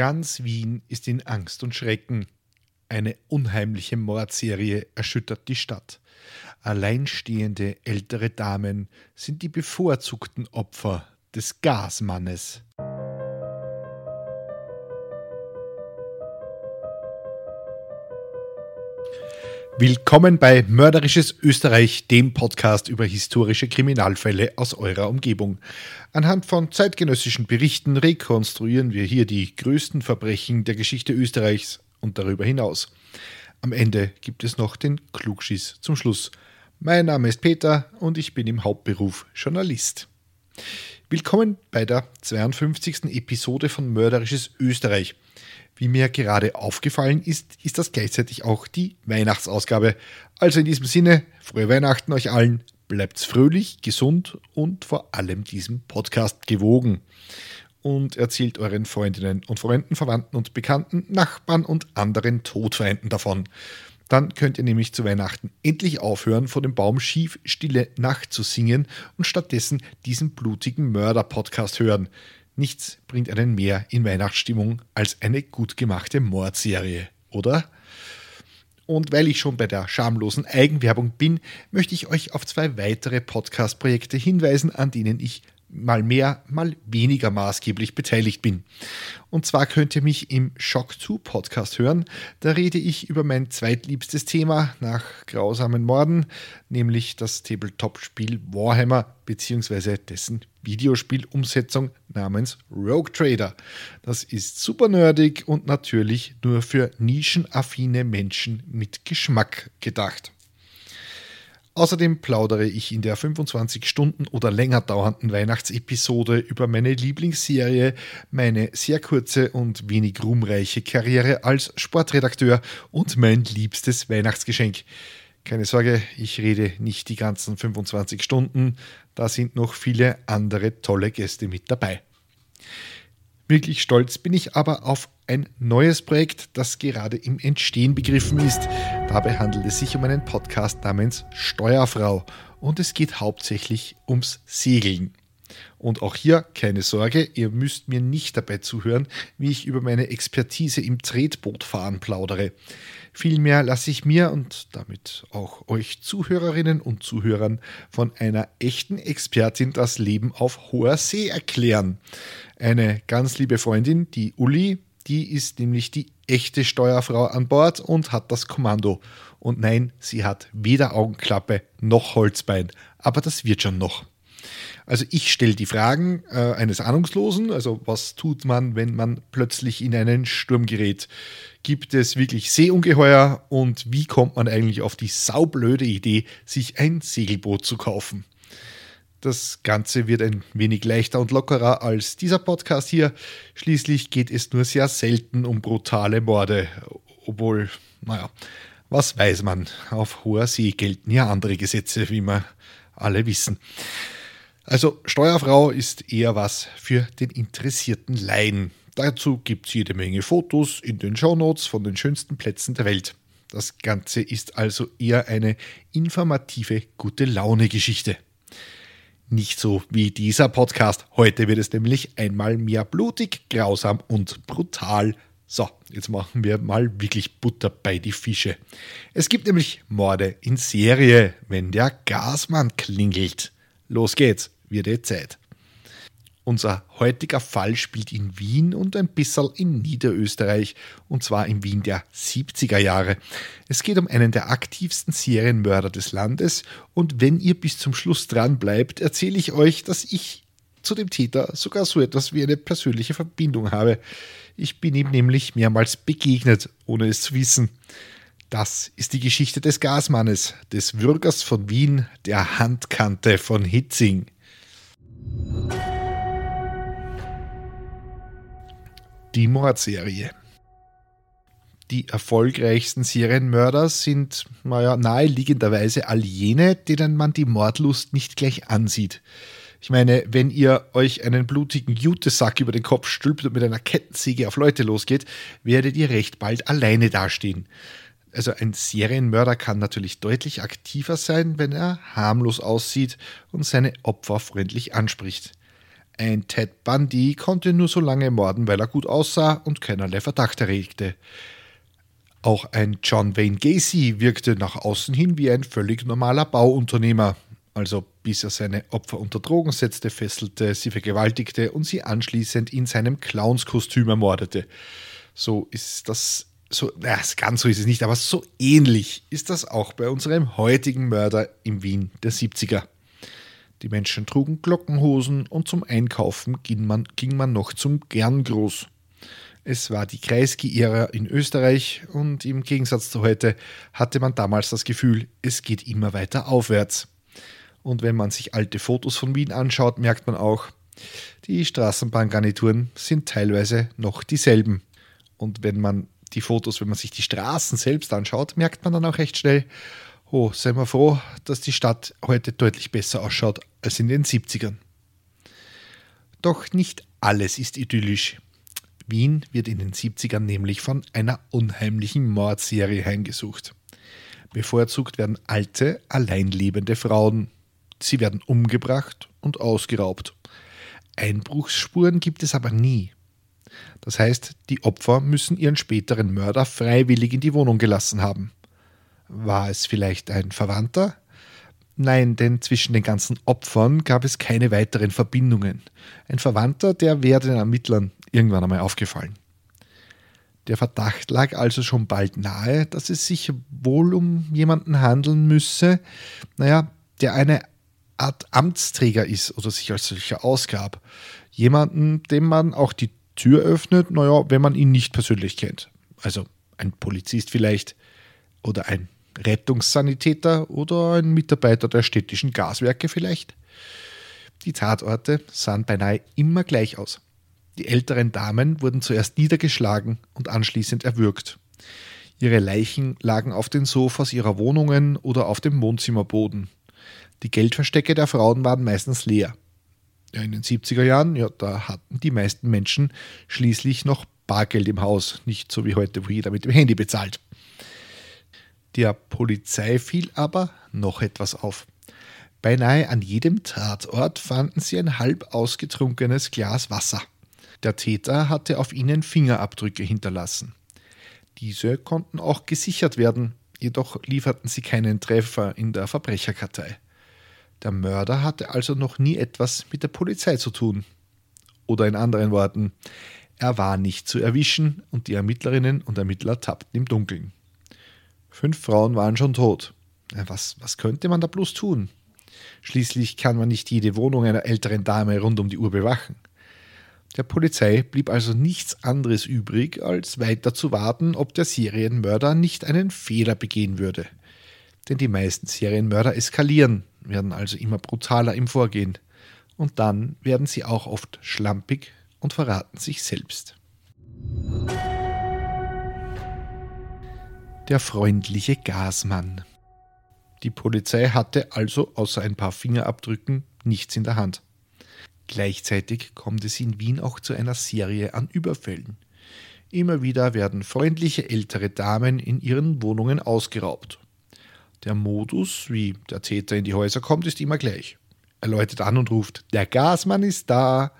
Ganz Wien ist in Angst und Schrecken. Eine unheimliche Mordserie erschüttert die Stadt. Alleinstehende ältere Damen sind die bevorzugten Opfer des Gasmannes. Willkommen bei Mörderisches Österreich, dem Podcast über historische Kriminalfälle aus eurer Umgebung. Anhand von zeitgenössischen Berichten rekonstruieren wir hier die größten Verbrechen der Geschichte Österreichs und darüber hinaus. Am Ende gibt es noch den Klugschiss zum Schluss. Mein Name ist Peter und ich bin im Hauptberuf Journalist. Willkommen bei der 52. Episode von Mörderisches Österreich. Wie mir gerade aufgefallen ist, ist das gleichzeitig auch die Weihnachtsausgabe. Also in diesem Sinne, frohe Weihnachten euch allen, bleibt's fröhlich, gesund und vor allem diesem Podcast gewogen. Und erzählt euren Freundinnen und Freunden, Verwandten und Bekannten, Nachbarn und anderen Todfeinden davon. Dann könnt ihr nämlich zu Weihnachten endlich aufhören, vor dem Baum schief Stille Nacht zu singen und stattdessen diesen blutigen Mörder-Podcast hören. Nichts bringt einen mehr in Weihnachtsstimmung als eine gut gemachte Mordserie, oder? Und weil ich schon bei der schamlosen Eigenwerbung bin, möchte ich euch auf zwei weitere Podcast-Projekte hinweisen, an denen ich mal mehr, mal weniger maßgeblich beteiligt bin. Und zwar könnt ihr mich im Shock 2 Podcast hören. Da rede ich über mein zweitliebstes Thema nach grausamen Morden, nämlich das Tabletop-Spiel Warhammer bzw. dessen Videospielumsetzung namens Rogue Trader. Das ist super nerdig und natürlich nur für nischenaffine Menschen mit Geschmack gedacht. Außerdem plaudere ich in der 25 Stunden oder länger dauernden Weihnachtsepisode über meine Lieblingsserie, meine sehr kurze und wenig ruhmreiche Karriere als Sportredakteur und mein liebstes Weihnachtsgeschenk. Keine Sorge, ich rede nicht die ganzen 25 Stunden, da sind noch viele andere tolle Gäste mit dabei. Wirklich stolz bin ich aber auf ein neues Projekt, das gerade im Entstehen begriffen ist. Dabei handelt es sich um einen Podcast namens Steuerfrau und es geht hauptsächlich ums Segeln. Und auch hier keine Sorge, ihr müsst mir nicht dabei zuhören, wie ich über meine Expertise im Tretbootfahren plaudere. Vielmehr lasse ich mir und damit auch euch Zuhörerinnen und Zuhörern von einer echten Expertin das Leben auf hoher See erklären. Eine ganz liebe Freundin, die Uli, die ist nämlich die echte Steuerfrau an Bord und hat das Kommando. Und nein, sie hat weder Augenklappe noch Holzbein, aber das wird schon noch. Also ich stelle die Fragen äh, eines Ahnungslosen, also was tut man, wenn man plötzlich in einen Sturm gerät? Gibt es wirklich Seeungeheuer und wie kommt man eigentlich auf die saublöde Idee, sich ein Segelboot zu kaufen? Das Ganze wird ein wenig leichter und lockerer als dieser Podcast hier. Schließlich geht es nur sehr selten um brutale Morde. Obwohl, naja, was weiß man? Auf hoher See gelten ja andere Gesetze, wie wir alle wissen. Also Steuerfrau ist eher was für den interessierten Laien. Dazu gibt es jede Menge Fotos in den Shownotes von den schönsten Plätzen der Welt. Das Ganze ist also eher eine informative, gute Laune-Geschichte. Nicht so wie dieser Podcast. Heute wird es nämlich einmal mehr blutig, grausam und brutal. So, jetzt machen wir mal wirklich Butter bei die Fische. Es gibt nämlich Morde in Serie, wenn der Gasmann klingelt. Los geht's wird eh Zeit. Unser heutiger Fall spielt in Wien und ein bisschen in Niederösterreich, und zwar in Wien der 70er Jahre. Es geht um einen der aktivsten Serienmörder des Landes, und wenn ihr bis zum Schluss dran bleibt, erzähle ich euch, dass ich zu dem Täter sogar so etwas wie eine persönliche Verbindung habe. Ich bin ihm nämlich mehrmals begegnet, ohne es zu wissen. Das ist die Geschichte des Gasmannes, des Bürgers von Wien, der Handkante von Hitzing. Die Mordserie. Die erfolgreichsten Serienmörder sind, naja, naheliegenderweise all jene, denen man die Mordlust nicht gleich ansieht. Ich meine, wenn ihr euch einen blutigen Jutesack über den Kopf stülpt und mit einer Kettensäge auf Leute losgeht, werdet ihr recht bald alleine dastehen. Also ein Serienmörder kann natürlich deutlich aktiver sein, wenn er harmlos aussieht und seine Opfer freundlich anspricht. Ein Ted Bundy konnte nur so lange morden, weil er gut aussah und keinerlei Verdacht erregte. Auch ein John Wayne Gacy wirkte nach außen hin wie ein völlig normaler Bauunternehmer, also bis er seine Opfer unter Drogen setzte, fesselte, sie vergewaltigte und sie anschließend in seinem Clownskostüm ermordete. So ist das, so, na, ganz so ist es nicht, aber so ähnlich ist das auch bei unserem heutigen Mörder im Wien der 70er. Die Menschen trugen Glockenhosen und zum Einkaufen ging man, ging man noch zum Gerngroß. Es war die Kreisky-Ära in Österreich und im Gegensatz zu heute hatte man damals das Gefühl, es geht immer weiter aufwärts. Und wenn man sich alte Fotos von Wien anschaut, merkt man auch, die Straßenbahngarnituren sind teilweise noch dieselben. Und wenn man die Fotos, wenn man sich die Straßen selbst anschaut, merkt man dann auch recht schnell, oh, sei mal froh, dass die Stadt heute deutlich besser ausschaut als in den 70ern. Doch nicht alles ist idyllisch. Wien wird in den 70ern nämlich von einer unheimlichen Mordserie heimgesucht. Bevorzugt werden alte, alleinlebende Frauen. Sie werden umgebracht und ausgeraubt. Einbruchsspuren gibt es aber nie. Das heißt, die Opfer müssen ihren späteren Mörder freiwillig in die Wohnung gelassen haben. War es vielleicht ein Verwandter? Nein, denn zwischen den ganzen Opfern gab es keine weiteren Verbindungen. Ein Verwandter, der wäre den Ermittlern irgendwann einmal aufgefallen. Der Verdacht lag also schon bald nahe, dass es sich wohl um jemanden handeln müsse, naja, der eine Art Amtsträger ist oder sich als solcher ausgab. Jemanden, dem man auch die Tür öffnet, naja, wenn man ihn nicht persönlich kennt. Also ein Polizist vielleicht oder ein Rettungssanitäter oder ein Mitarbeiter der städtischen Gaswerke vielleicht. Die Tatorte sahen beinahe immer gleich aus. Die älteren Damen wurden zuerst niedergeschlagen und anschließend erwürgt. Ihre Leichen lagen auf den Sofas ihrer Wohnungen oder auf dem Wohnzimmerboden. Die Geldverstecke der Frauen waren meistens leer. Ja, in den 70er Jahren, ja, da hatten die meisten Menschen schließlich noch Bargeld im Haus, nicht so wie heute, wo jeder mit dem Handy bezahlt. Der Polizei fiel aber noch etwas auf. Beinahe an jedem Tatort fanden sie ein halb ausgetrunkenes Glas Wasser. Der Täter hatte auf ihnen Fingerabdrücke hinterlassen. Diese konnten auch gesichert werden, jedoch lieferten sie keinen Treffer in der Verbrecherkartei. Der Mörder hatte also noch nie etwas mit der Polizei zu tun. Oder in anderen Worten, er war nicht zu erwischen und die Ermittlerinnen und Ermittler tappten im Dunkeln. Fünf Frauen waren schon tot. Was, was könnte man da bloß tun? Schließlich kann man nicht jede Wohnung einer älteren Dame rund um die Uhr bewachen. Der Polizei blieb also nichts anderes übrig, als weiter zu warten, ob der Serienmörder nicht einen Fehler begehen würde. Denn die meisten Serienmörder eskalieren, werden also immer brutaler im Vorgehen. Und dann werden sie auch oft schlampig und verraten sich selbst. der freundliche Gasmann. Die Polizei hatte also außer ein paar Fingerabdrücken nichts in der Hand. Gleichzeitig kommt es in Wien auch zu einer Serie an Überfällen. Immer wieder werden freundliche ältere Damen in ihren Wohnungen ausgeraubt. Der Modus, wie der Täter in die Häuser kommt, ist immer gleich. Er läutet an und ruft: Der Gasmann ist da!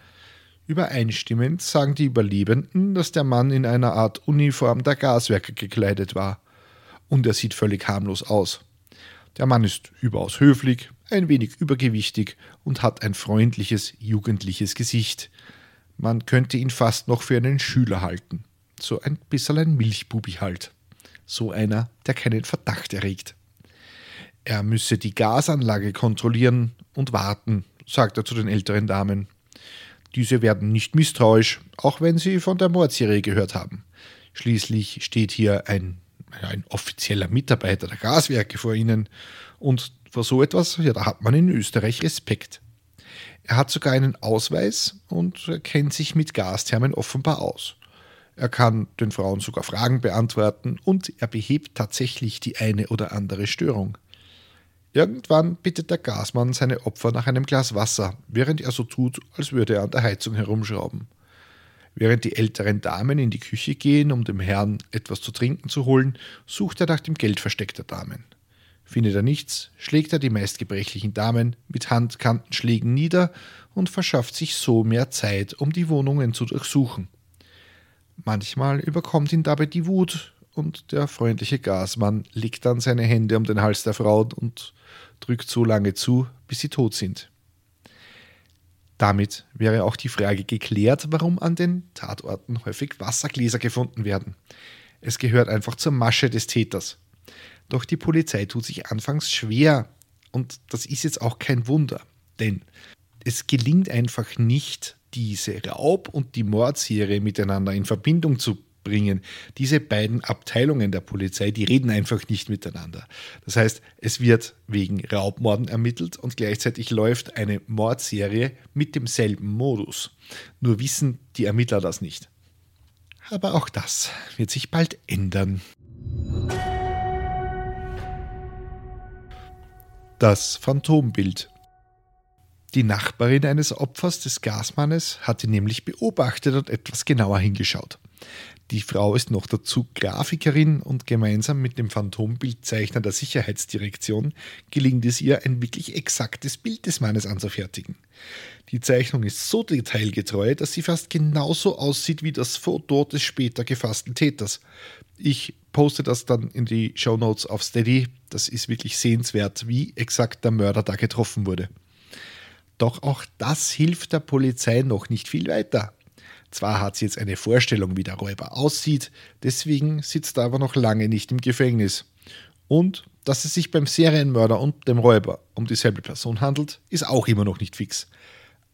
Übereinstimmend sagen die Überlebenden, dass der Mann in einer Art Uniform der Gaswerke gekleidet war und er sieht völlig harmlos aus. Der Mann ist überaus höflich, ein wenig übergewichtig und hat ein freundliches, jugendliches Gesicht. Man könnte ihn fast noch für einen Schüler halten. So ein bisschen ein Milchbubi halt. So einer, der keinen Verdacht erregt. Er müsse die Gasanlage kontrollieren und warten, sagt er zu den älteren Damen. Diese werden nicht misstrauisch, auch wenn sie von der Mordserie gehört haben. Schließlich steht hier ein ein offizieller Mitarbeiter der Gaswerke vor ihnen. Und vor so etwas, ja, da hat man in Österreich Respekt. Er hat sogar einen Ausweis und kennt sich mit Gasthermen offenbar aus. Er kann den Frauen sogar Fragen beantworten und er behebt tatsächlich die eine oder andere Störung. Irgendwann bittet der Gasmann seine Opfer nach einem Glas Wasser, während er so tut, als würde er an der Heizung herumschrauben. Während die älteren Damen in die Küche gehen, um dem Herrn etwas zu trinken zu holen, sucht er nach dem Geldversteck der Damen. Findet er nichts, schlägt er die meist gebrechlichen Damen mit Handkantenschlägen nieder und verschafft sich so mehr Zeit, um die Wohnungen zu durchsuchen. Manchmal überkommt ihn dabei die Wut und der freundliche Gasmann legt dann seine Hände um den Hals der Frau und drückt so lange zu, bis sie tot sind. Damit wäre auch die Frage geklärt, warum an den Tatorten häufig Wassergläser gefunden werden. Es gehört einfach zur Masche des Täters. Doch die Polizei tut sich anfangs schwer und das ist jetzt auch kein Wunder, denn es gelingt einfach nicht, diese Raub- und die Mordserie miteinander in Verbindung zu bringen. Diese beiden Abteilungen der Polizei, die reden einfach nicht miteinander. Das heißt, es wird wegen Raubmorden ermittelt und gleichzeitig läuft eine Mordserie mit demselben Modus. Nur wissen die Ermittler das nicht. Aber auch das wird sich bald ändern. Das Phantombild. Die Nachbarin eines Opfers des Gasmannes hatte nämlich beobachtet und etwas genauer hingeschaut. Die Frau ist noch dazu Grafikerin und gemeinsam mit dem Phantombildzeichner der Sicherheitsdirektion gelingt es ihr, ein wirklich exaktes Bild des Mannes anzufertigen. Die Zeichnung ist so detailgetreu, dass sie fast genauso aussieht wie das Foto des später gefassten Täters. Ich poste das dann in die Show Notes auf Steady. Das ist wirklich sehenswert, wie exakt der Mörder da getroffen wurde. Doch auch das hilft der Polizei noch nicht viel weiter. Zwar hat sie jetzt eine Vorstellung, wie der Räuber aussieht, deswegen sitzt er aber noch lange nicht im Gefängnis. Und dass es sich beim Serienmörder und dem Räuber um dieselbe Person handelt, ist auch immer noch nicht fix.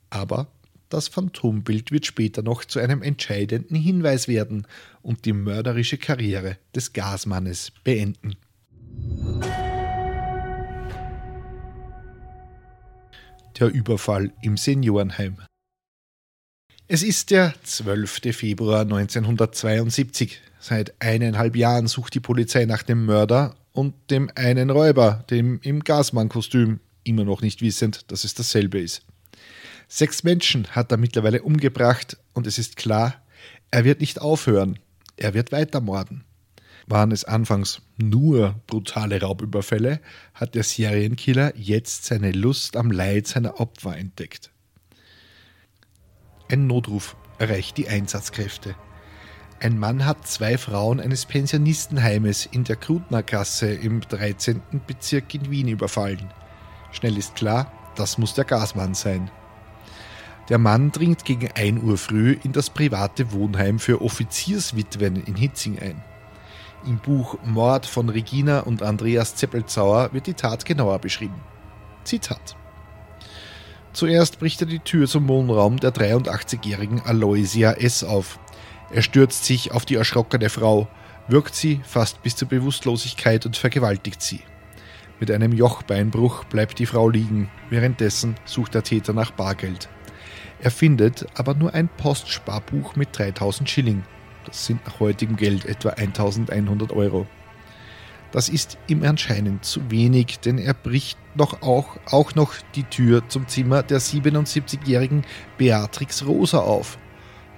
Aber das Phantombild wird später noch zu einem entscheidenden Hinweis werden und die mörderische Karriere des Gasmannes beenden. Der Überfall im Seniorenheim. Es ist der 12. Februar 1972. Seit eineinhalb Jahren sucht die Polizei nach dem Mörder und dem einen Räuber, dem im Gasmann-Kostüm, immer noch nicht wissend, dass es dasselbe ist. Sechs Menschen hat er mittlerweile umgebracht und es ist klar, er wird nicht aufhören, er wird weitermorden. Waren es anfangs nur brutale Raubüberfälle, hat der Serienkiller jetzt seine Lust am Leid seiner Opfer entdeckt. Ein Notruf erreicht die Einsatzkräfte. Ein Mann hat zwei Frauen eines Pensionistenheimes in der Krutnergasse im 13. Bezirk in Wien überfallen. Schnell ist klar, das muss der Gasmann sein. Der Mann dringt gegen 1 Uhr früh in das private Wohnheim für Offizierswitwen in Hitzing ein. Im Buch Mord von Regina und Andreas Zeppelzauer wird die Tat genauer beschrieben. Zitat. Zuerst bricht er die Tür zum Wohnraum der 83-jährigen Aloysia S. auf. Er stürzt sich auf die erschrockene Frau, wirkt sie fast bis zur Bewusstlosigkeit und vergewaltigt sie. Mit einem Jochbeinbruch bleibt die Frau liegen, währenddessen sucht der Täter nach Bargeld. Er findet aber nur ein Postsparbuch mit 3000 Schilling. Das sind nach heutigem Geld etwa 1100 Euro. Das ist ihm anscheinend zu wenig, denn er bricht noch auch, auch noch die Tür zum Zimmer der 77-jährigen Beatrix Rosa auf.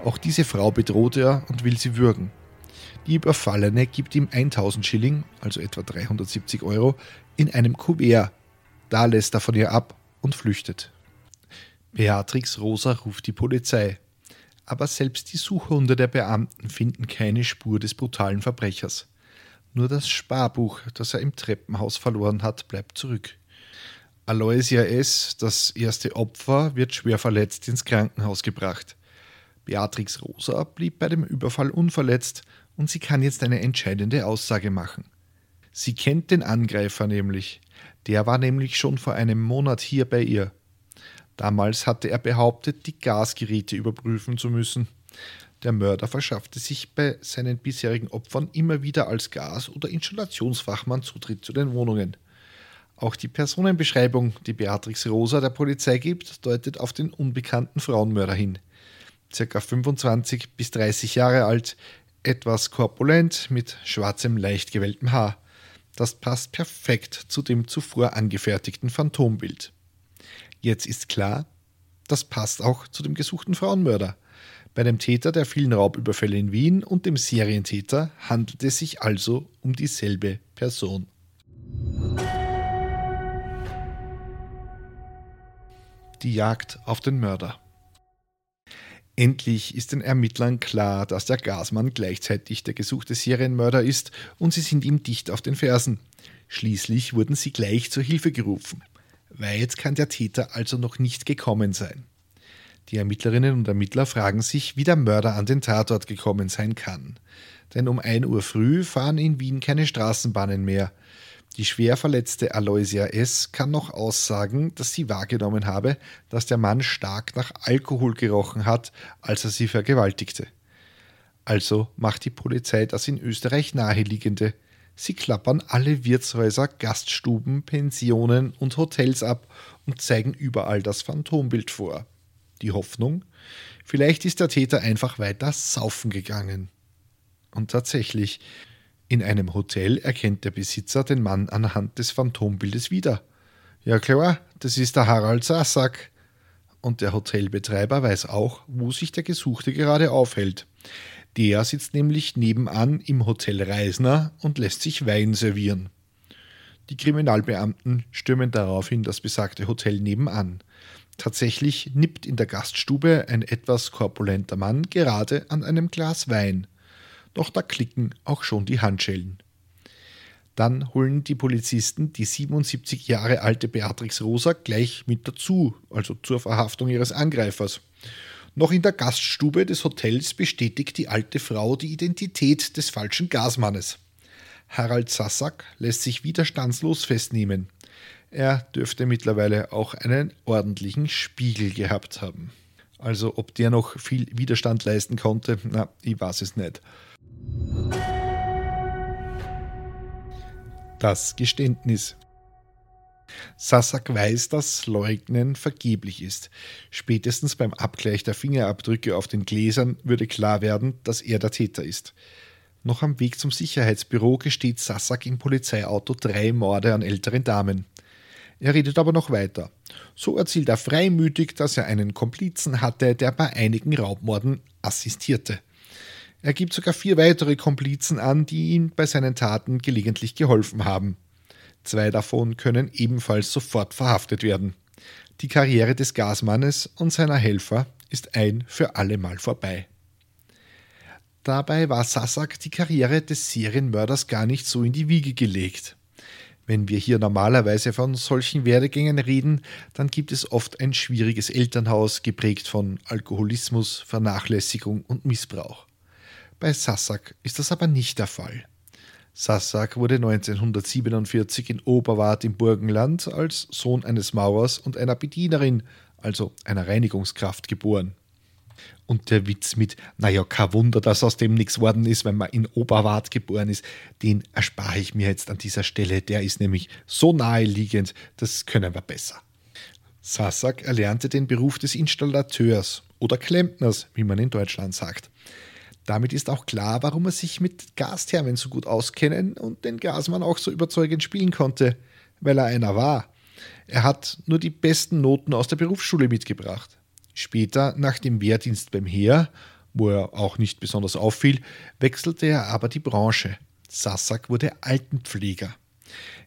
Auch diese Frau bedroht er und will sie würgen. Die Überfallene gibt ihm 1000 Schilling, also etwa 370 Euro, in einem Kuvert. Da lässt er von ihr ab und flüchtet. Beatrix Rosa ruft die Polizei. Aber selbst die Suchhunde der Beamten finden keine Spur des brutalen Verbrechers. Nur das Sparbuch, das er im Treppenhaus verloren hat, bleibt zurück. Aloysia S., das erste Opfer, wird schwer verletzt ins Krankenhaus gebracht. Beatrix Rosa blieb bei dem Überfall unverletzt und sie kann jetzt eine entscheidende Aussage machen. Sie kennt den Angreifer nämlich. Der war nämlich schon vor einem Monat hier bei ihr. Damals hatte er behauptet, die Gasgeräte überprüfen zu müssen. Der Mörder verschaffte sich bei seinen bisherigen Opfern immer wieder als Gas- oder Installationsfachmann Zutritt zu den Wohnungen. Auch die Personenbeschreibung, die Beatrix Rosa der Polizei gibt, deutet auf den unbekannten Frauenmörder hin. Circa 25 bis 30 Jahre alt, etwas korpulent mit schwarzem, leicht gewelltem Haar. Das passt perfekt zu dem zuvor angefertigten Phantombild. Jetzt ist klar, das passt auch zu dem gesuchten Frauenmörder. Bei dem Täter der vielen Raubüberfälle in Wien und dem Serientäter handelt es sich also um dieselbe Person. Die Jagd auf den Mörder. Endlich ist den Ermittlern klar, dass der Gasmann gleichzeitig der gesuchte Serienmörder ist und sie sind ihm dicht auf den Fersen. Schließlich wurden sie gleich zur Hilfe gerufen. Weit kann der Täter also noch nicht gekommen sein. Die Ermittlerinnen und Ermittler fragen sich, wie der Mörder an den Tatort gekommen sein kann. Denn um 1 Uhr früh fahren in Wien keine Straßenbahnen mehr. Die schwer verletzte Aloysia S. kann noch aussagen, dass sie wahrgenommen habe, dass der Mann stark nach Alkohol gerochen hat, als er sie vergewaltigte. Also macht die Polizei das in Österreich naheliegende. Sie klappern alle Wirtshäuser, Gaststuben, Pensionen und Hotels ab und zeigen überall das Phantombild vor. Die Hoffnung? Vielleicht ist der Täter einfach weiter saufen gegangen. Und tatsächlich, in einem Hotel erkennt der Besitzer den Mann anhand des Phantombildes wieder. Ja klar, das ist der Harald Sassack. Und der Hotelbetreiber weiß auch, wo sich der Gesuchte gerade aufhält. Der sitzt nämlich nebenan im Hotel Reisner und lässt sich Wein servieren. Die Kriminalbeamten stürmen daraufhin das besagte Hotel nebenan. Tatsächlich nippt in der Gaststube ein etwas korpulenter Mann gerade an einem Glas Wein. Doch da klicken auch schon die Handschellen. Dann holen die Polizisten die 77 Jahre alte Beatrix Rosa gleich mit dazu, also zur Verhaftung ihres Angreifers. Noch in der Gaststube des Hotels bestätigt die alte Frau die Identität des falschen Gasmannes. Harald Sassack lässt sich widerstandslos festnehmen. Er dürfte mittlerweile auch einen ordentlichen Spiegel gehabt haben. Also ob der noch viel Widerstand leisten konnte, na, ich weiß es nicht. Das Geständnis. Sassak weiß, dass Leugnen vergeblich ist. Spätestens beim Abgleich der Fingerabdrücke auf den Gläsern würde klar werden, dass er der Täter ist. Noch am Weg zum Sicherheitsbüro gesteht Sassak im Polizeiauto drei Morde an älteren Damen. Er redet aber noch weiter. So erzählt er freimütig, dass er einen Komplizen hatte, der bei einigen Raubmorden assistierte. Er gibt sogar vier weitere Komplizen an, die ihm bei seinen Taten gelegentlich geholfen haben. Zwei davon können ebenfalls sofort verhaftet werden. Die Karriere des Gasmannes und seiner Helfer ist ein für allemal vorbei. Dabei war Sassak die Karriere des Serienmörders gar nicht so in die Wiege gelegt. Wenn wir hier normalerweise von solchen Werdegängen reden, dann gibt es oft ein schwieriges Elternhaus, geprägt von Alkoholismus, Vernachlässigung und Missbrauch. Bei Sassak ist das aber nicht der Fall. Sassak wurde 1947 in Oberwart im Burgenland als Sohn eines Maurers und einer Bedienerin, also einer Reinigungskraft, geboren. Und der Witz mit, naja, kein Wunder, dass aus dem nichts worden ist, wenn man in Oberwart geboren ist, den erspare ich mir jetzt an dieser Stelle. Der ist nämlich so naheliegend, das können wir besser. Sassak erlernte den Beruf des Installateurs oder Klempners, wie man in Deutschland sagt. Damit ist auch klar, warum er sich mit Gasthermen so gut auskennen und den Gasmann auch so überzeugend spielen konnte, weil er einer war. Er hat nur die besten Noten aus der Berufsschule mitgebracht. Später, nach dem Wehrdienst beim Heer, wo er auch nicht besonders auffiel, wechselte er aber die Branche. Sassak wurde Altenpfleger.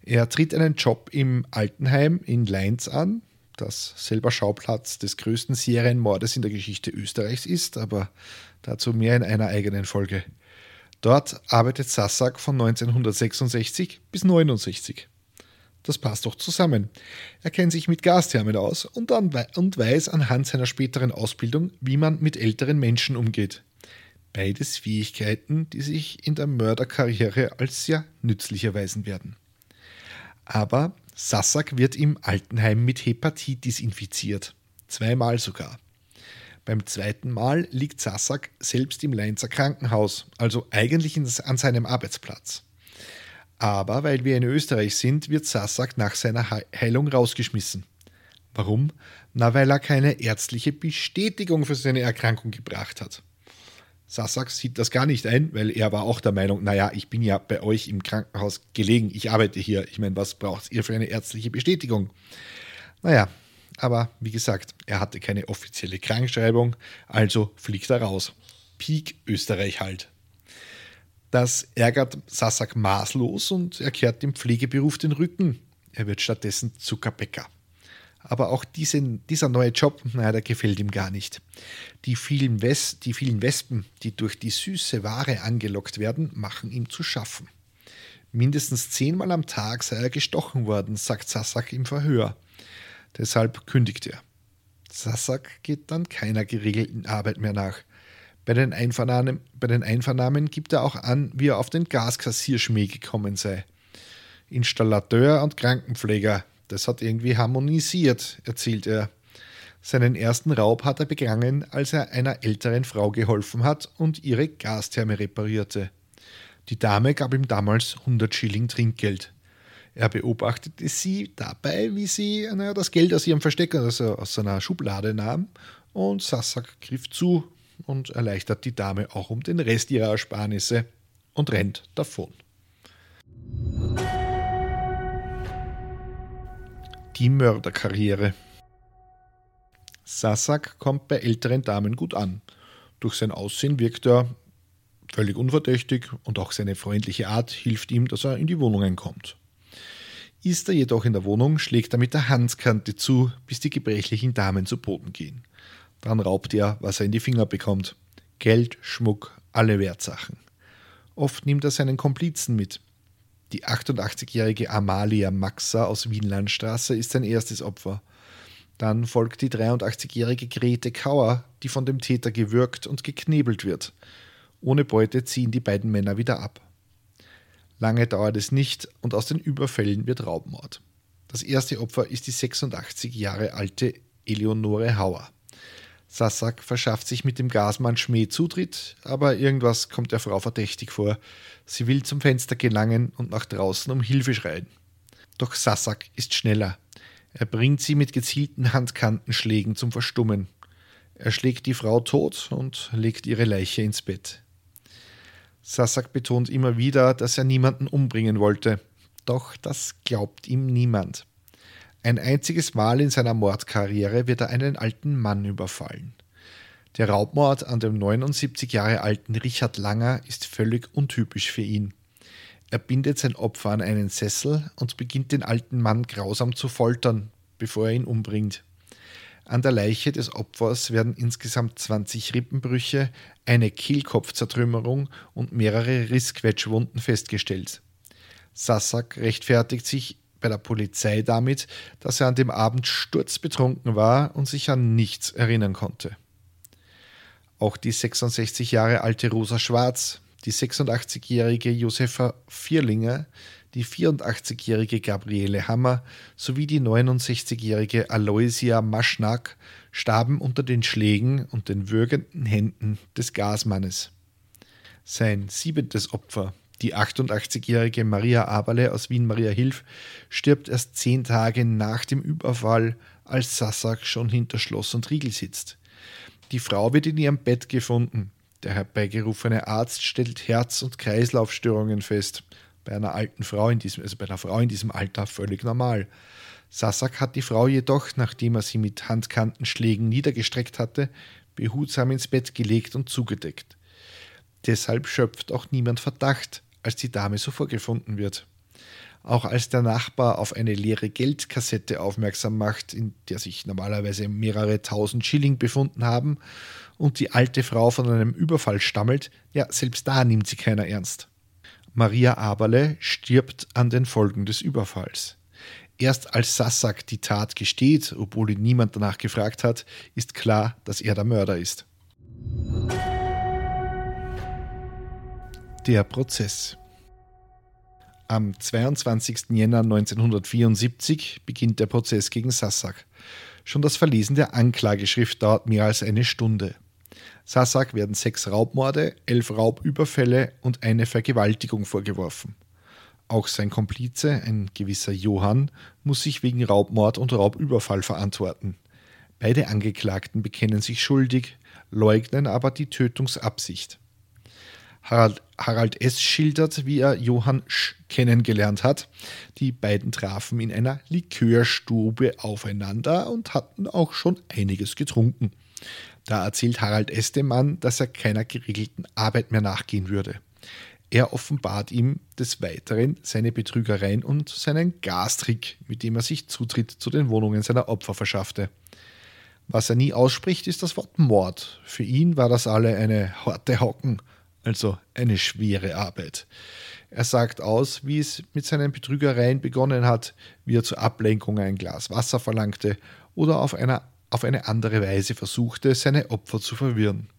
Er tritt einen Job im Altenheim in Leinz an, das selber Schauplatz des größten Serienmordes in der Geschichte Österreichs ist, aber dazu mehr in einer eigenen Folge. Dort arbeitet Sassak von 1966 bis 1969. Das passt doch zusammen. Er kennt sich mit Gasthermen aus und, dann, und weiß anhand seiner späteren Ausbildung, wie man mit älteren Menschen umgeht. Beides Fähigkeiten, die sich in der Mörderkarriere als sehr nützlich erweisen werden. Aber Sassak wird im Altenheim mit Hepatitis infiziert. Zweimal sogar. Beim zweiten Mal liegt Sassak selbst im Leinzer Krankenhaus, also eigentlich an seinem Arbeitsplatz. Aber weil wir in Österreich sind, wird Sassak nach seiner Heilung rausgeschmissen. Warum? Na, weil er keine ärztliche Bestätigung für seine Erkrankung gebracht hat. Sassak sieht das gar nicht ein, weil er war auch der Meinung, naja, ich bin ja bei euch im Krankenhaus gelegen, ich arbeite hier. Ich meine, was braucht ihr für eine ärztliche Bestätigung? Naja, aber wie gesagt, er hatte keine offizielle Krankschreibung, also fliegt er raus. Peak Österreich halt. Das ärgert Sassak maßlos und er kehrt dem Pflegeberuf den Rücken. Er wird stattdessen Zuckerbäcker. Aber auch diese, dieser neue Job, naja, der gefällt ihm gar nicht. Die vielen, Wes die vielen Wespen, die durch die süße Ware angelockt werden, machen ihm zu schaffen. Mindestens zehnmal am Tag sei er gestochen worden, sagt Sassak im Verhör. Deshalb kündigt er. Sassak geht dann keiner geregelten Arbeit mehr nach. Bei den, Einvernahmen, bei den Einvernahmen gibt er auch an, wie er auf den Gaskassierschmäh gekommen sei. Installateur und Krankenpfleger, das hat irgendwie harmonisiert, erzählt er. Seinen ersten Raub hat er begangen, als er einer älteren Frau geholfen hat und ihre Gastherme reparierte. Die Dame gab ihm damals 100 Schilling Trinkgeld. Er beobachtete sie dabei, wie sie naja, das Geld aus ihrem Versteck, also aus seiner Schublade nahm, und Sassak griff zu und erleichtert die Dame auch um den Rest ihrer Ersparnisse und rennt davon. Die Mörderkarriere. Sassak kommt bei älteren Damen gut an. Durch sein Aussehen wirkt er völlig unverdächtig und auch seine freundliche Art hilft ihm, dass er in die Wohnungen kommt. Ist er jedoch in der Wohnung, schlägt er mit der Handkante zu, bis die gebrechlichen Damen zu Boden gehen. Dann raubt er, was er in die Finger bekommt. Geld, Schmuck, alle Wertsachen. Oft nimmt er seinen Komplizen mit. Die 88-jährige Amalia Maxa aus Wienlandstraße ist sein erstes Opfer. Dann folgt die 83-jährige Grete Kauer, die von dem Täter gewürgt und geknebelt wird. Ohne Beute ziehen die beiden Männer wieder ab. Lange dauert es nicht und aus den Überfällen wird Raubmord. Das erste Opfer ist die 86 Jahre alte Eleonore Hauer. Sassak verschafft sich mit dem Gasmann Schmäh Zutritt, aber irgendwas kommt der Frau verdächtig vor. Sie will zum Fenster gelangen und nach draußen um Hilfe schreien. Doch Sassak ist schneller. Er bringt sie mit gezielten Handkantenschlägen zum Verstummen. Er schlägt die Frau tot und legt ihre Leiche ins Bett. Sassak betont immer wieder, dass er niemanden umbringen wollte. Doch das glaubt ihm niemand. Ein einziges Mal in seiner Mordkarriere wird er einen alten Mann überfallen. Der Raubmord an dem 79 Jahre alten Richard Langer ist völlig untypisch für ihn. Er bindet sein Opfer an einen Sessel und beginnt den alten Mann grausam zu foltern, bevor er ihn umbringt. An der Leiche des Opfers werden insgesamt 20 Rippenbrüche, eine Kehlkopfzertrümmerung und mehrere Rissquetschwunden festgestellt. Sassak rechtfertigt sich bei der Polizei damit, dass er an dem Abend sturzbetrunken war und sich an nichts erinnern konnte. Auch die 66 Jahre alte Rosa Schwarz, die 86-jährige Josefa Vierlinger, die 84-jährige Gabriele Hammer sowie die 69-jährige Aloysia Maschnack starben unter den Schlägen und den würgenden Händen des Gasmannes. Sein siebentes Opfer, die 88-jährige Maria Aberle aus Wien-Maria Hilf, stirbt erst zehn Tage nach dem Überfall, als Sassak schon hinter Schloss und Riegel sitzt. Die Frau wird in ihrem Bett gefunden. Der herbeigerufene Arzt stellt Herz- und Kreislaufstörungen fest bei einer alten Frau in diesem, also bei einer Frau in diesem Alter völlig normal. Sasak hat die Frau jedoch, nachdem er sie mit Handkantenschlägen niedergestreckt hatte, behutsam ins Bett gelegt und zugedeckt. Deshalb schöpft auch niemand Verdacht, als die Dame so vorgefunden wird. Auch als der Nachbar auf eine leere Geldkassette aufmerksam macht, in der sich normalerweise mehrere tausend Schilling befunden haben, und die alte Frau von einem Überfall stammelt, ja, selbst da nimmt sie keiner ernst. Maria Aberle stirbt an den Folgen des Überfalls. Erst als Sassak die Tat gesteht, obwohl ihn niemand danach gefragt hat, ist klar, dass er der Mörder ist. Der Prozess. Am 22. Jänner 1974 beginnt der Prozess gegen Sassak. Schon das Verlesen der Anklageschrift dauert mehr als eine Stunde. Sassak werden sechs Raubmorde, elf Raubüberfälle und eine Vergewaltigung vorgeworfen. Auch sein Komplize, ein gewisser Johann, muss sich wegen Raubmord und Raubüberfall verantworten. Beide Angeklagten bekennen sich schuldig, leugnen aber die Tötungsabsicht. Harald, Harald S. schildert, wie er Johann Sch. kennengelernt hat. Die beiden trafen in einer Likörstube aufeinander und hatten auch schon einiges getrunken. Da erzählt Harald Estemann, dass er keiner geregelten Arbeit mehr nachgehen würde. Er offenbart ihm des Weiteren seine Betrügereien und seinen Gastrick, mit dem er sich Zutritt zu den Wohnungen seiner Opfer verschaffte. Was er nie ausspricht, ist das Wort Mord. Für ihn war das alle eine harte Hocken, also eine schwere Arbeit. Er sagt aus, wie es mit seinen Betrügereien begonnen hat, wie er zur Ablenkung ein Glas Wasser verlangte oder auf, einer, auf eine andere Weise versuchte, seine Opfer zu verwirren.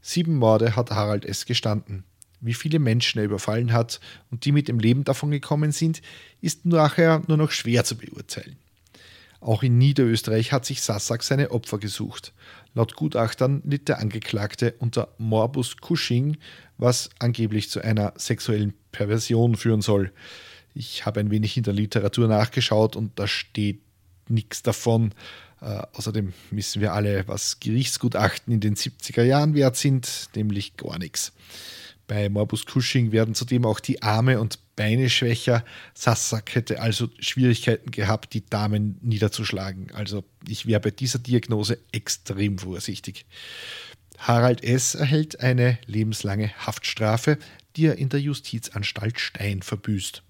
Sieben Morde hat Harald S. gestanden. Wie viele Menschen er überfallen hat und die mit dem Leben davongekommen sind, ist nachher nur noch schwer zu beurteilen. Auch in Niederösterreich hat sich Sassak seine Opfer gesucht. Laut Gutachtern litt der Angeklagte unter Morbus Cushing, was angeblich zu einer sexuellen Perversion führen soll. Ich habe ein wenig in der Literatur nachgeschaut und da steht nichts davon. Äh, außerdem wissen wir alle, was Gerichtsgutachten in den 70er Jahren wert sind, nämlich gar nichts. Bei Morbus Cushing werden zudem auch die Arme und Beine schwächer. Sassak hätte also Schwierigkeiten gehabt, die Damen niederzuschlagen. Also ich wäre bei dieser Diagnose extrem vorsichtig. Harald S. erhält eine lebenslange Haftstrafe, die er in der Justizanstalt Stein verbüßt.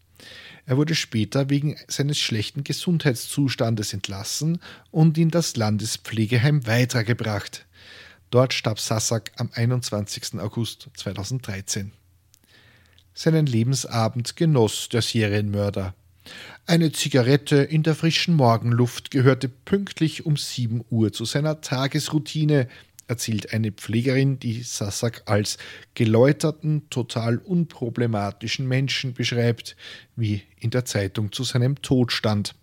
Er wurde später wegen seines schlechten Gesundheitszustandes entlassen und in das Landespflegeheim weitergebracht. Dort starb Sassak am 21. August 2013. Seinen Lebensabend genoss der Serienmörder. Eine Zigarette in der frischen Morgenluft gehörte pünktlich um 7 Uhr zu seiner Tagesroutine, erzählt eine Pflegerin, die Sassak als geläuterten, total unproblematischen Menschen beschreibt, wie in der Zeitung zu seinem Tod stand.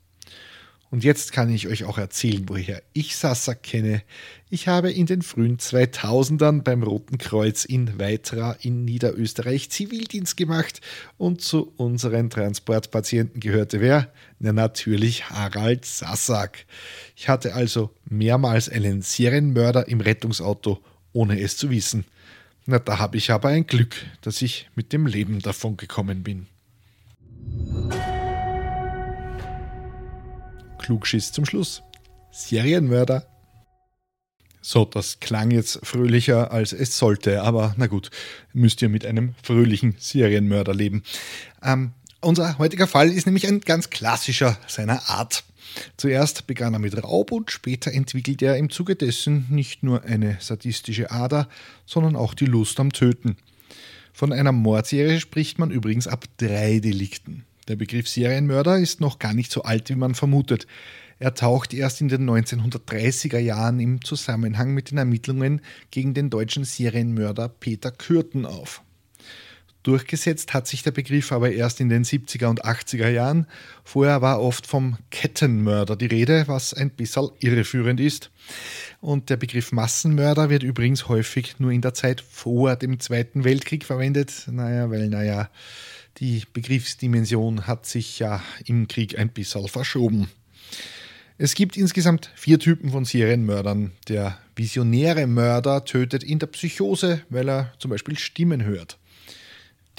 Und jetzt kann ich euch auch erzählen, woher ich Sasa kenne. Ich habe in den frühen 2000ern beim Roten Kreuz in Weitra in Niederösterreich Zivildienst gemacht und zu unseren Transportpatienten gehörte wer? Na natürlich Harald Sassak. Ich hatte also mehrmals einen Serienmörder im Rettungsauto, ohne es zu wissen. Na, da habe ich aber ein Glück, dass ich mit dem Leben davon gekommen bin. Klugschiss zum Schluss. Serienmörder. So, das klang jetzt fröhlicher als es sollte, aber na gut, müsst ihr mit einem fröhlichen Serienmörder leben. Ähm, unser heutiger Fall ist nämlich ein ganz klassischer seiner Art. Zuerst begann er mit Raub und später entwickelte er im Zuge dessen nicht nur eine sadistische Ader, sondern auch die Lust am Töten. Von einer Mordserie spricht man übrigens ab drei Delikten. Der Begriff Serienmörder ist noch gar nicht so alt, wie man vermutet. Er taucht erst in den 1930er Jahren im Zusammenhang mit den Ermittlungen gegen den deutschen Serienmörder Peter Kürten auf. Durchgesetzt hat sich der Begriff aber erst in den 70er und 80er Jahren. Vorher war oft vom Kettenmörder die Rede, was ein bisschen irreführend ist. Und der Begriff Massenmörder wird übrigens häufig nur in der Zeit vor dem Zweiten Weltkrieg verwendet. Naja, weil, naja, die Begriffsdimension hat sich ja im Krieg ein bisschen verschoben. Es gibt insgesamt vier Typen von Serienmördern. Der visionäre Mörder tötet in der Psychose, weil er zum Beispiel Stimmen hört.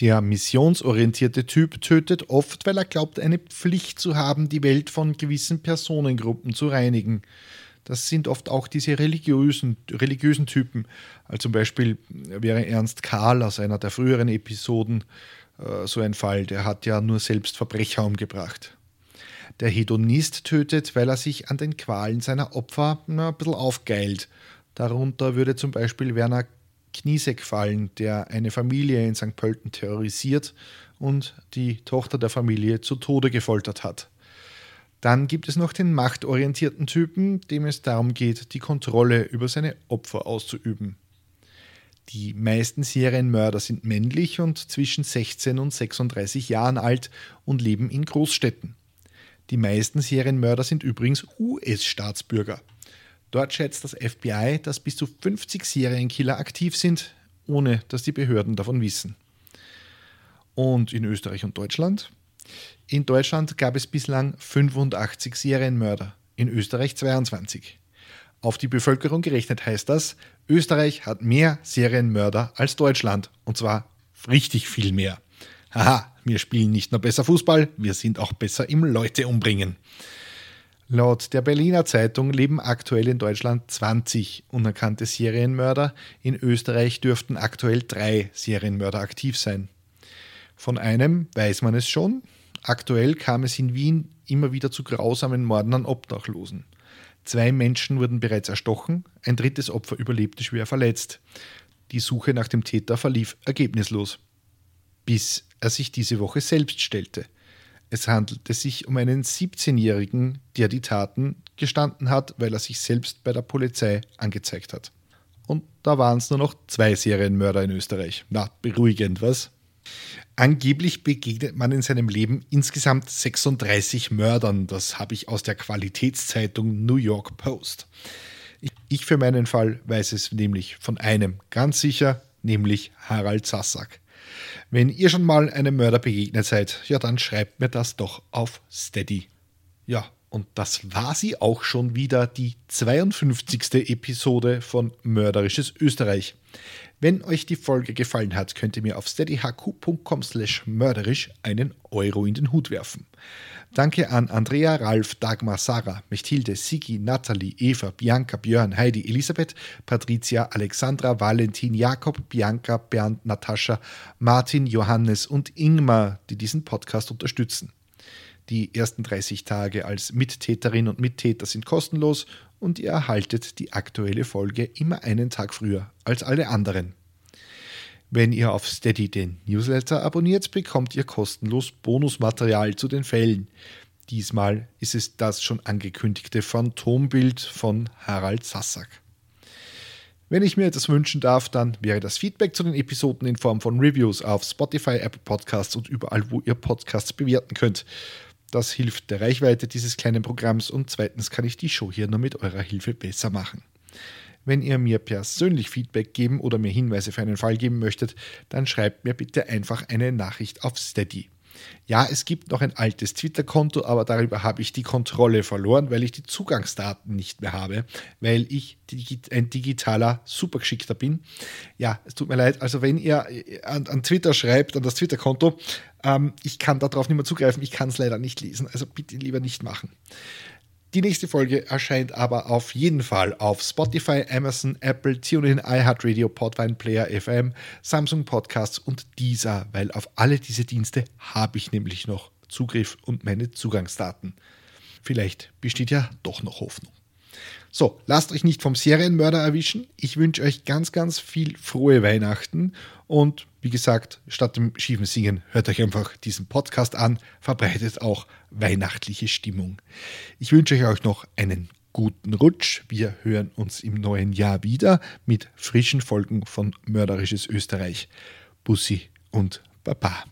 Der missionsorientierte Typ tötet oft, weil er glaubt, eine Pflicht zu haben, die Welt von gewissen Personengruppen zu reinigen. Das sind oft auch diese religiösen, religiösen Typen. Also zum Beispiel wäre Ernst Karl aus einer der früheren Episoden äh, so ein Fall, der hat ja nur selbst Verbrecher umgebracht. Der Hedonist tötet, weil er sich an den Qualen seiner Opfer na, ein bisschen aufgeilt. Darunter würde zum Beispiel Werner Kniesek fallen, der eine Familie in St. Pölten terrorisiert und die Tochter der Familie zu Tode gefoltert hat. Dann gibt es noch den machtorientierten Typen, dem es darum geht, die Kontrolle über seine Opfer auszuüben. Die meisten Serienmörder sind männlich und zwischen 16 und 36 Jahren alt und leben in Großstädten. Die meisten Serienmörder sind übrigens US-Staatsbürger. Dort schätzt das FBI, dass bis zu 50 Serienkiller aktiv sind, ohne dass die Behörden davon wissen. Und in Österreich und Deutschland? In Deutschland gab es bislang 85 Serienmörder, in Österreich 22. Auf die Bevölkerung gerechnet heißt das, Österreich hat mehr Serienmörder als Deutschland. Und zwar richtig viel mehr. Haha, wir spielen nicht nur besser Fußball, wir sind auch besser im Leute umbringen. Laut der Berliner Zeitung leben aktuell in Deutschland 20 unerkannte Serienmörder. In Österreich dürften aktuell drei Serienmörder aktiv sein. Von einem weiß man es schon. Aktuell kam es in Wien immer wieder zu grausamen Morden an Obdachlosen. Zwei Menschen wurden bereits erstochen, ein drittes Opfer überlebte schwer verletzt. Die Suche nach dem Täter verlief ergebnislos. Bis er sich diese Woche selbst stellte. Es handelte sich um einen 17-Jährigen, der die Taten gestanden hat, weil er sich selbst bei der Polizei angezeigt hat. Und da waren es nur noch zwei Serienmörder in Österreich. Na, beruhigend, was? Angeblich begegnet man in seinem Leben insgesamt 36 Mördern. Das habe ich aus der Qualitätszeitung New York Post. Ich für meinen Fall weiß es nämlich von einem ganz sicher, nämlich Harald Sassack. Wenn ihr schon mal einem Mörder begegnet seid, ja, dann schreibt mir das doch auf Steady. Ja, und das war sie auch schon wieder, die 52. Episode von Mörderisches Österreich. Wenn euch die Folge gefallen hat, könnt ihr mir auf steadyhq.com slash mörderisch einen Euro in den Hut werfen. Danke an Andrea, Ralf, Dagmar, Sarah, Mechthilde, Sigi, Nathalie, Eva, Bianca, Björn, Heidi, Elisabeth, Patricia, Alexandra, Valentin, Jakob, Bianca, Bernd, Natascha, Martin, Johannes und Ingmar, die diesen Podcast unterstützen. Die ersten 30 Tage als Mittäterin und Mittäter sind kostenlos und ihr erhaltet die aktuelle Folge immer einen Tag früher als alle anderen. Wenn ihr auf Steady den Newsletter abonniert, bekommt ihr kostenlos Bonusmaterial zu den Fällen. Diesmal ist es das schon angekündigte Phantombild von Harald Sassack. Wenn ich mir etwas wünschen darf, dann wäre das Feedback zu den Episoden in Form von Reviews auf Spotify, Apple Podcasts und überall, wo ihr Podcasts bewerten könnt. Das hilft der Reichweite dieses kleinen Programms und zweitens kann ich die Show hier nur mit eurer Hilfe besser machen. Wenn ihr mir persönlich Feedback geben oder mir Hinweise für einen Fall geben möchtet, dann schreibt mir bitte einfach eine Nachricht auf Steady. Ja, es gibt noch ein altes Twitter-Konto, aber darüber habe ich die Kontrolle verloren, weil ich die Zugangsdaten nicht mehr habe, weil ich ein digitaler Supergeschickter bin. Ja, es tut mir leid. Also wenn ihr an, an Twitter schreibt, an das Twitter-Konto, ähm, ich kann darauf nicht mehr zugreifen, ich kann es leider nicht lesen. Also bitte lieber nicht machen. Die nächste Folge erscheint aber auf jeden Fall auf Spotify, Amazon, Apple, TuneIn, iHeartRadio, Podvine Player FM, Samsung Podcasts und dieser, weil auf alle diese Dienste habe ich nämlich noch Zugriff und meine Zugangsdaten. Vielleicht besteht ja doch noch Hoffnung. So, lasst euch nicht vom Serienmörder erwischen. Ich wünsche euch ganz, ganz viel frohe Weihnachten und wie gesagt, statt dem schiefen Singen hört euch einfach diesen Podcast an, verbreitet auch weihnachtliche Stimmung. Ich wünsche euch noch einen guten Rutsch. Wir hören uns im neuen Jahr wieder mit frischen Folgen von Mörderisches Österreich. Bussi und Baba.